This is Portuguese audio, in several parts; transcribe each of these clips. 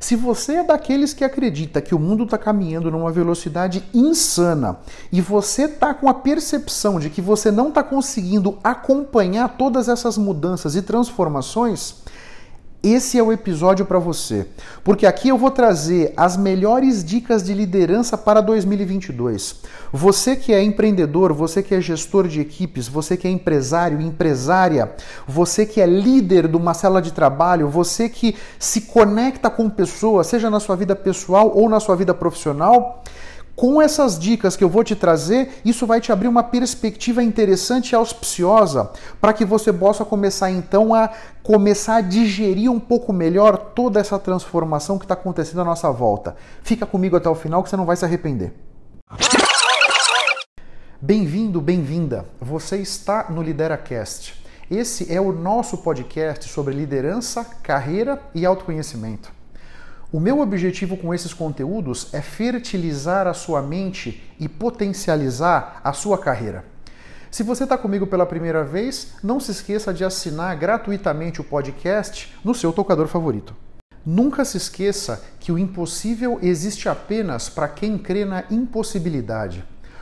Se você é daqueles que acredita que o mundo está caminhando numa velocidade insana e você está com a percepção de que você não está conseguindo acompanhar todas essas mudanças e transformações, esse é o episódio para você, porque aqui eu vou trazer as melhores dicas de liderança para 2022. Você que é empreendedor, você que é gestor de equipes, você que é empresário, empresária, você que é líder de uma célula de trabalho, você que se conecta com pessoas, seja na sua vida pessoal ou na sua vida profissional, com essas dicas que eu vou te trazer, isso vai te abrir uma perspectiva interessante e auspiciosa para que você possa começar então a começar a digerir um pouco melhor toda essa transformação que está acontecendo à nossa volta. Fica comigo até o final que você não vai se arrepender. Bem-vindo, bem-vinda. Você está no LideraCast. Esse é o nosso podcast sobre liderança, carreira e autoconhecimento. O meu objetivo com esses conteúdos é fertilizar a sua mente e potencializar a sua carreira. Se você está comigo pela primeira vez, não se esqueça de assinar gratuitamente o podcast no seu tocador favorito. Nunca se esqueça que o impossível existe apenas para quem crê na impossibilidade.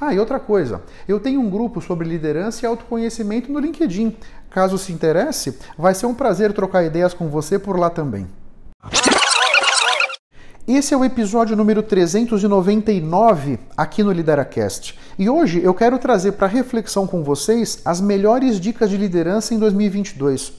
Ah, e outra coisa, eu tenho um grupo sobre liderança e autoconhecimento no LinkedIn. Caso se interesse, vai ser um prazer trocar ideias com você por lá também. Esse é o episódio número 399 aqui no Lideracast. E hoje eu quero trazer para reflexão com vocês as melhores dicas de liderança em 2022.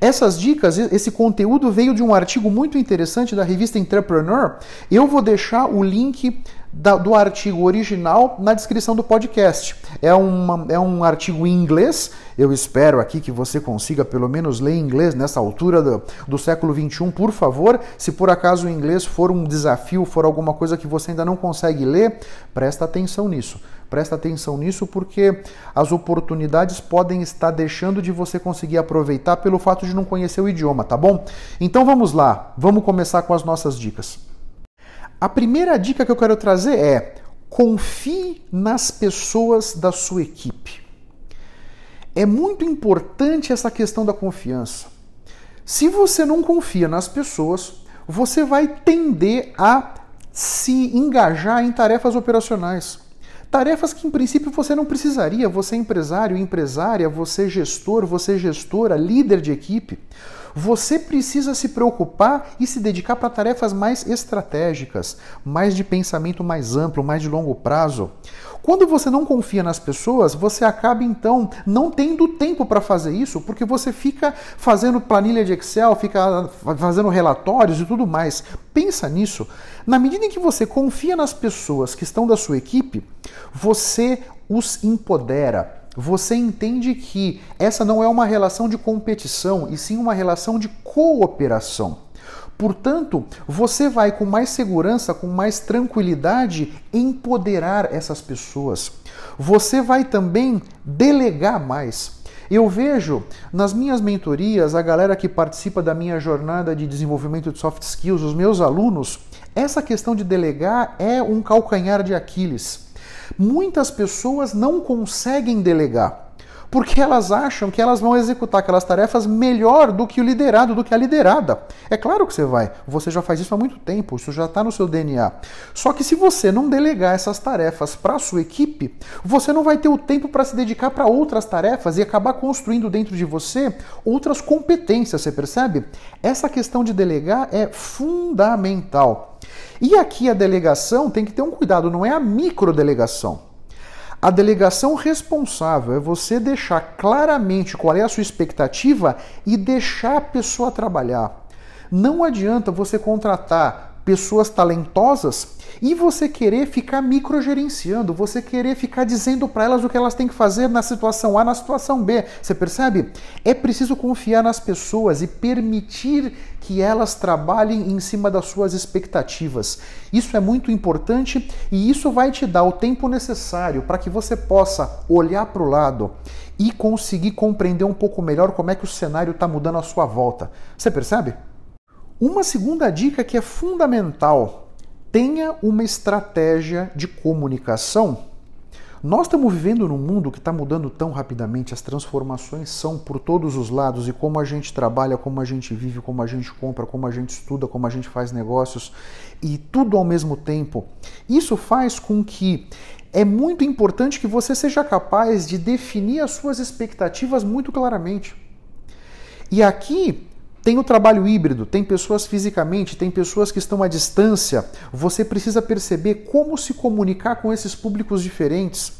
Essas dicas, esse conteúdo veio de um artigo muito interessante da revista Entrepreneur. Eu vou deixar o link do artigo original na descrição do podcast. É, uma, é um artigo em inglês. Eu espero aqui que você consiga pelo menos ler inglês nessa altura do, do século XXI, por favor. Se por acaso o inglês for um desafio, for alguma coisa que você ainda não consegue ler, presta atenção nisso. Presta atenção nisso porque as oportunidades podem estar deixando de você conseguir aproveitar pelo fato de não conhecer o idioma, tá bom? Então vamos lá, vamos começar com as nossas dicas. A primeira dica que eu quero trazer é: confie nas pessoas da sua equipe. É muito importante essa questão da confiança. Se você não confia nas pessoas, você vai tender a se engajar em tarefas operacionais. Tarefas que em princípio você não precisaria, você é empresário, empresária, você é gestor, você é gestora, líder de equipe. Você precisa se preocupar e se dedicar para tarefas mais estratégicas, mais de pensamento mais amplo, mais de longo prazo. Quando você não confia nas pessoas, você acaba então não tendo tempo para fazer isso, porque você fica fazendo planilha de Excel, fica fazendo relatórios e tudo mais. Pensa nisso. Na medida em que você confia nas pessoas que estão da sua equipe, você os empodera você entende que essa não é uma relação de competição, e sim uma relação de cooperação. Portanto, você vai com mais segurança, com mais tranquilidade empoderar essas pessoas. Você vai também delegar mais. Eu vejo nas minhas mentorias, a galera que participa da minha jornada de desenvolvimento de soft skills, os meus alunos, essa questão de delegar é um calcanhar de Aquiles. Muitas pessoas não conseguem delegar porque elas acham que elas vão executar aquelas tarefas melhor do que o liderado, do que a liderada. É claro que você vai, você já faz isso há muito tempo, isso já está no seu DNA. Só que se você não delegar essas tarefas para a sua equipe, você não vai ter o tempo para se dedicar para outras tarefas e acabar construindo dentro de você outras competências, você percebe? Essa questão de delegar é fundamental. E aqui a delegação tem que ter um cuidado, não é a microdelegação. A delegação responsável é você deixar claramente qual é a sua expectativa e deixar a pessoa trabalhar. Não adianta você contratar pessoas talentosas e você querer ficar microgerenciando, você querer ficar dizendo para elas o que elas têm que fazer na situação A, na situação B. Você percebe? É preciso confiar nas pessoas e permitir que elas trabalhem em cima das suas expectativas. Isso é muito importante e isso vai te dar o tempo necessário para que você possa olhar para o lado e conseguir compreender um pouco melhor como é que o cenário está mudando à sua volta. Você percebe? Uma segunda dica que é fundamental: tenha uma estratégia de comunicação. Nós estamos vivendo num mundo que está mudando tão rapidamente, as transformações são por todos os lados e como a gente trabalha, como a gente vive, como a gente compra, como a gente estuda, como a gente faz negócios e tudo ao mesmo tempo. Isso faz com que é muito importante que você seja capaz de definir as suas expectativas muito claramente. E aqui tem o trabalho híbrido, tem pessoas fisicamente, tem pessoas que estão à distância. Você precisa perceber como se comunicar com esses públicos diferentes.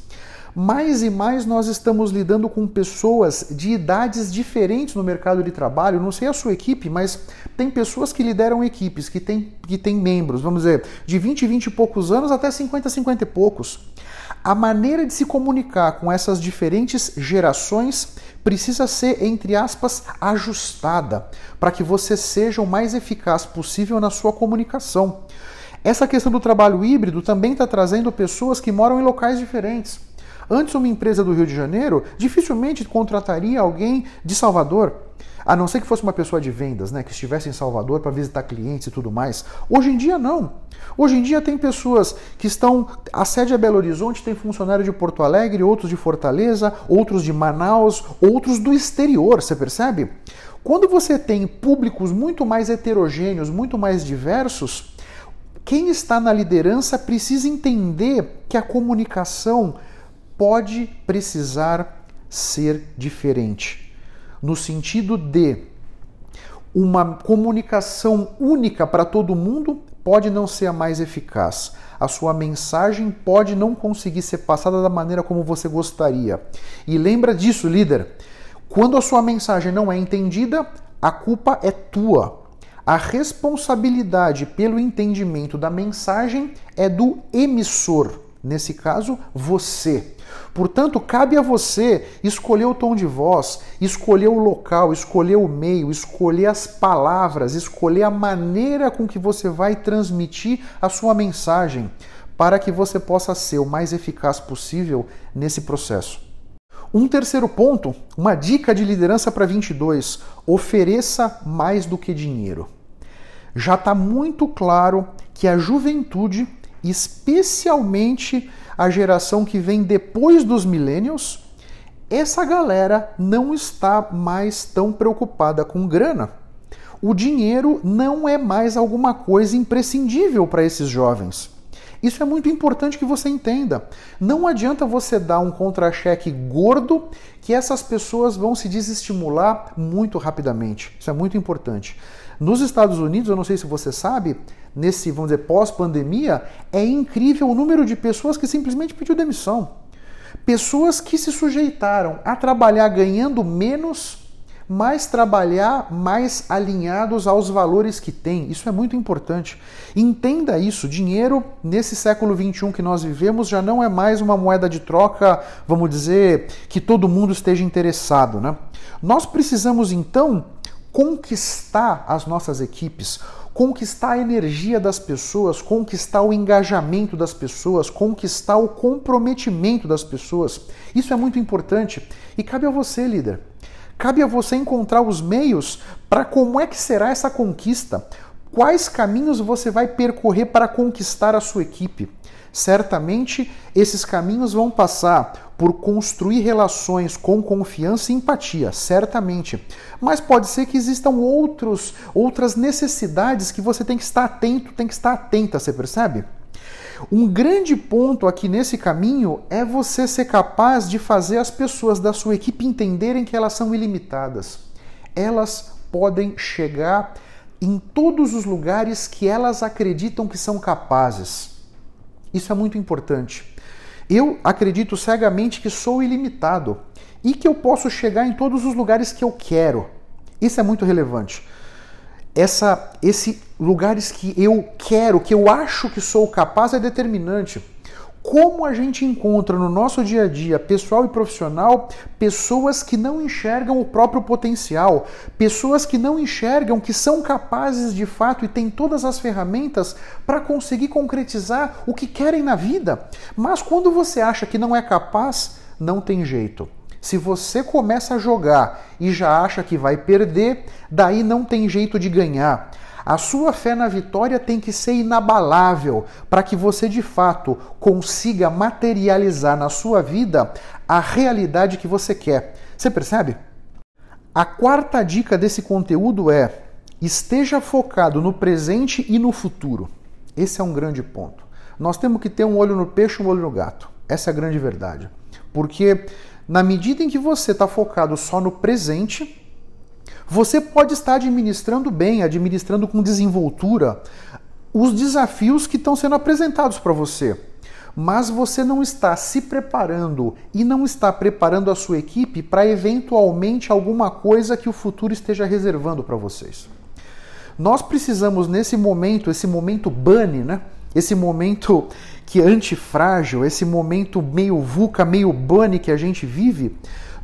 Mais e mais nós estamos lidando com pessoas de idades diferentes no mercado de trabalho. Não sei a sua equipe, mas tem pessoas que lideram equipes, que têm que tem membros, vamos dizer, de 20, 20 e poucos anos até 50, 50 e poucos. A maneira de se comunicar com essas diferentes gerações precisa ser, entre aspas, ajustada para que você seja o mais eficaz possível na sua comunicação. Essa questão do trabalho híbrido também está trazendo pessoas que moram em locais diferentes. Antes, uma empresa do Rio de Janeiro dificilmente contrataria alguém de Salvador. A não ser que fosse uma pessoa de vendas, né, que estivesse em Salvador para visitar clientes e tudo mais. Hoje em dia não. Hoje em dia tem pessoas que estão a sede é Belo Horizonte, tem funcionário de Porto Alegre, outros de Fortaleza, outros de Manaus, outros do exterior, você percebe? Quando você tem públicos muito mais heterogêneos, muito mais diversos, quem está na liderança precisa entender que a comunicação pode precisar ser diferente no sentido de uma comunicação única para todo mundo pode não ser a mais eficaz. A sua mensagem pode não conseguir ser passada da maneira como você gostaria. E lembra disso, líder. Quando a sua mensagem não é entendida, a culpa é tua. A responsabilidade pelo entendimento da mensagem é do emissor, nesse caso, você. Portanto, cabe a você escolher o tom de voz, escolher o local, escolher o meio, escolher as palavras, escolher a maneira com que você vai transmitir a sua mensagem, para que você possa ser o mais eficaz possível nesse processo. Um terceiro ponto, uma dica de liderança para 22: ofereça mais do que dinheiro. Já está muito claro que a juventude, especialmente a geração que vem depois dos millennials, essa galera não está mais tão preocupada com grana. O dinheiro não é mais alguma coisa imprescindível para esses jovens. Isso é muito importante que você entenda. Não adianta você dar um contra-cheque gordo que essas pessoas vão se desestimular muito rapidamente. Isso é muito importante. Nos Estados Unidos, eu não sei se você sabe, nesse, vamos dizer, pós-pandemia, é incrível o número de pessoas que simplesmente pediu demissão. Pessoas que se sujeitaram a trabalhar ganhando menos, mas trabalhar mais alinhados aos valores que têm. Isso é muito importante. Entenda isso: dinheiro, nesse século XXI que nós vivemos, já não é mais uma moeda de troca, vamos dizer, que todo mundo esteja interessado. Né? Nós precisamos então conquistar as nossas equipes, conquistar a energia das pessoas, conquistar o engajamento das pessoas, conquistar o comprometimento das pessoas. Isso é muito importante e cabe a você, líder. Cabe a você encontrar os meios para como é que será essa conquista. Quais caminhos você vai percorrer para conquistar a sua equipe? Certamente esses caminhos vão passar por construir relações com confiança e empatia, certamente. Mas pode ser que existam outros, outras necessidades que você tem que estar atento, tem que estar atenta, você percebe? Um grande ponto aqui nesse caminho é você ser capaz de fazer as pessoas da sua equipe entenderem que elas são ilimitadas. Elas podem chegar em todos os lugares que elas acreditam que são capazes. Isso é muito importante. Eu acredito cegamente que sou ilimitado e que eu posso chegar em todos os lugares que eu quero. Isso é muito relevante. essa, esse lugares que eu quero, que eu acho que sou capaz é determinante. Como a gente encontra no nosso dia a dia, pessoal e profissional, pessoas que não enxergam o próprio potencial, pessoas que não enxergam que são capazes de fato e têm todas as ferramentas para conseguir concretizar o que querem na vida. Mas quando você acha que não é capaz, não tem jeito. Se você começa a jogar e já acha que vai perder, daí não tem jeito de ganhar. A sua fé na vitória tem que ser inabalável para que você de fato consiga materializar na sua vida a realidade que você quer. Você percebe? A quarta dica desse conteúdo é: esteja focado no presente e no futuro. Esse é um grande ponto. Nós temos que ter um olho no peixe e um olho no gato. Essa é a grande verdade. Porque na medida em que você está focado só no presente, você pode estar administrando bem, administrando com desenvoltura os desafios que estão sendo apresentados para você. Mas você não está se preparando e não está preparando a sua equipe para eventualmente alguma coisa que o futuro esteja reservando para vocês. Nós precisamos nesse momento, esse momento bunny, né? Esse momento que é antifrágil, esse momento meio VUCA, meio bunny que a gente vive,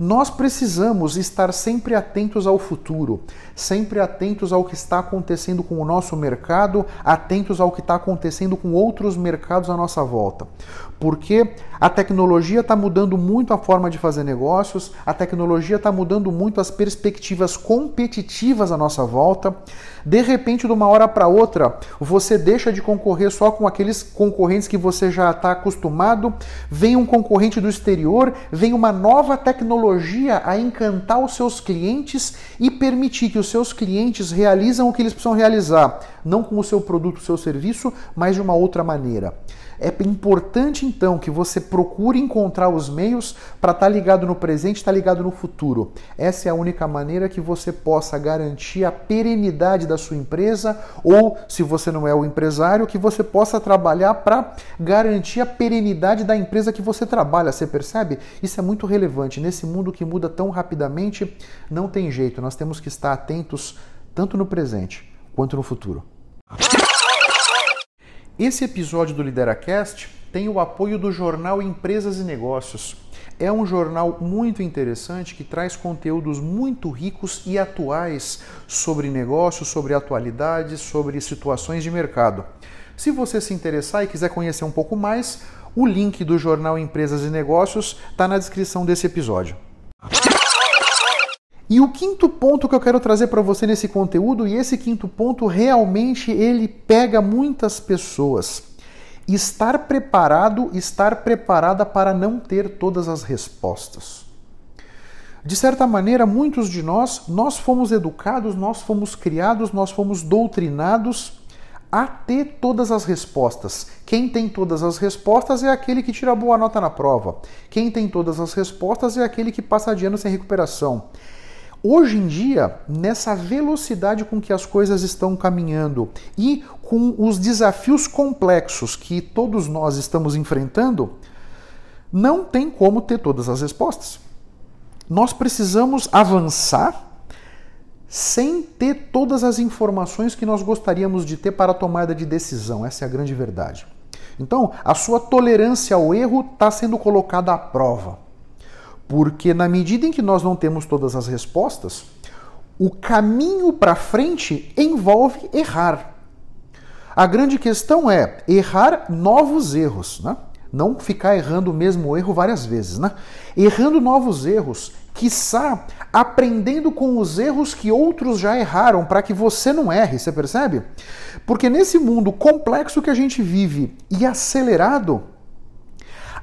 nós precisamos estar sempre atentos ao futuro, sempre atentos ao que está acontecendo com o nosso mercado, atentos ao que está acontecendo com outros mercados à nossa volta. Porque a tecnologia está mudando muito a forma de fazer negócios, a tecnologia está mudando muito as perspectivas competitivas à nossa volta. De repente, de uma hora para outra, você deixa de concorrer só com aqueles concorrentes que você já está acostumado, vem um concorrente do exterior, vem uma nova tecnologia a encantar os seus clientes e permitir que os seus clientes realizam o que eles precisam realizar, não com o seu produto, o seu serviço, mas de uma outra maneira. É importante então que você procure encontrar os meios para estar tá ligado no presente, estar tá ligado no futuro. Essa é a única maneira que você possa garantir a perenidade da sua empresa ou, se você não é o empresário, que você possa trabalhar para garantir a perenidade da empresa que você trabalha. Você percebe? Isso é muito relevante. Nesse mundo que muda tão rapidamente, não tem jeito. Nós temos que estar atentos tanto no presente quanto no futuro. Esse episódio do LideraCast tem o apoio do jornal Empresas e Negócios. É um jornal muito interessante que traz conteúdos muito ricos e atuais sobre negócios, sobre atualidades, sobre situações de mercado. Se você se interessar e quiser conhecer um pouco mais, o link do jornal Empresas e Negócios está na descrição desse episódio. E o quinto ponto que eu quero trazer para você nesse conteúdo, e esse quinto ponto realmente ele pega muitas pessoas. Estar preparado, estar preparada para não ter todas as respostas. De certa maneira, muitos de nós, nós fomos educados, nós fomos criados, nós fomos doutrinados a ter todas as respostas. Quem tem todas as respostas é aquele que tira boa nota na prova. Quem tem todas as respostas é aquele que passa de ano sem recuperação. Hoje em dia, nessa velocidade com que as coisas estão caminhando e com os desafios complexos que todos nós estamos enfrentando, não tem como ter todas as respostas. Nós precisamos avançar sem ter todas as informações que nós gostaríamos de ter para a tomada de decisão. Essa é a grande verdade. Então, a sua tolerância ao erro está sendo colocada à prova. Porque na medida em que nós não temos todas as respostas, o caminho para frente envolve errar. A grande questão é errar novos erros, né? Não ficar errando o mesmo erro várias vezes, né? Errando novos erros, quiçá aprendendo com os erros que outros já erraram para que você não erre, você percebe? Porque nesse mundo complexo que a gente vive e acelerado,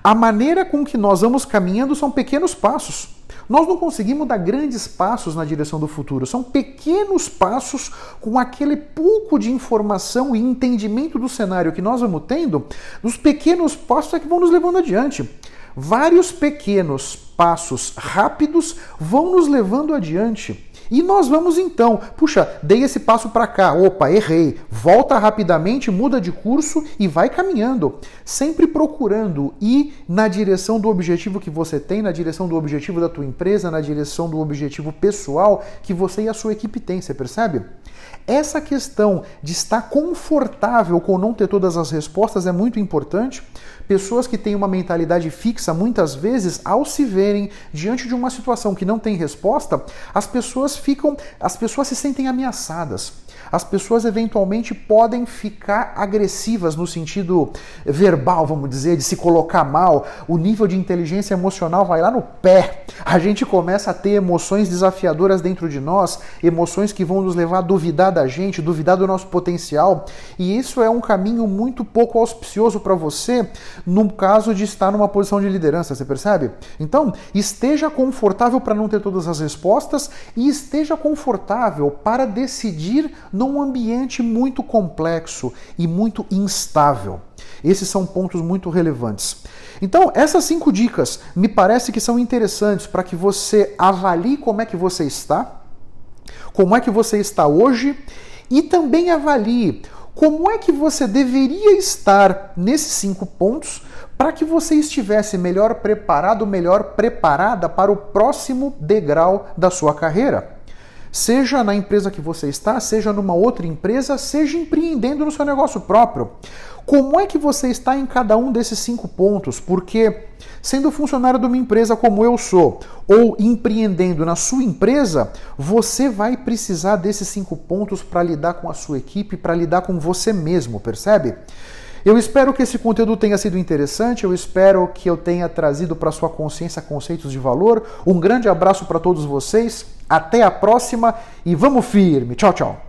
a maneira com que nós vamos caminhando são pequenos passos. Nós não conseguimos dar grandes passos na direção do futuro, são pequenos passos com aquele pouco de informação e entendimento do cenário que nós vamos tendo, os pequenos passos é que vão nos levando adiante. Vários pequenos passos rápidos vão nos levando adiante. E nós vamos então, puxa, dei esse passo para cá, opa, errei. Volta rapidamente, muda de curso e vai caminhando, sempre procurando ir na direção do objetivo que você tem, na direção do objetivo da tua empresa, na direção do objetivo pessoal que você e a sua equipe têm, você percebe? Essa questão de estar confortável com não ter todas as respostas é muito importante. Pessoas que têm uma mentalidade fixa, muitas vezes, ao se verem diante de uma situação que não tem resposta, as pessoas ficam, as pessoas se sentem ameaçadas as pessoas eventualmente podem ficar agressivas no sentido verbal, vamos dizer, de se colocar mal. O nível de inteligência emocional vai lá no pé. A gente começa a ter emoções desafiadoras dentro de nós, emoções que vão nos levar a duvidar da gente, duvidar do nosso potencial. E isso é um caminho muito pouco auspicioso para você no caso de estar numa posição de liderança, você percebe? Então, esteja confortável para não ter todas as respostas e esteja confortável para decidir num ambiente muito complexo e muito instável. Esses são pontos muito relevantes. Então, essas cinco dicas me parece que são interessantes para que você avalie como é que você está, como é que você está hoje e também avalie como é que você deveria estar nesses cinco pontos para que você estivesse melhor preparado, melhor preparada para o próximo degrau da sua carreira. Seja na empresa que você está, seja numa outra empresa, seja empreendendo no seu negócio próprio. Como é que você está em cada um desses cinco pontos? Porque, sendo funcionário de uma empresa como eu sou, ou empreendendo na sua empresa, você vai precisar desses cinco pontos para lidar com a sua equipe, para lidar com você mesmo, percebe? Eu espero que esse conteúdo tenha sido interessante, eu espero que eu tenha trazido para sua consciência conceitos de valor. Um grande abraço para todos vocês, até a próxima e vamos firme. Tchau, tchau.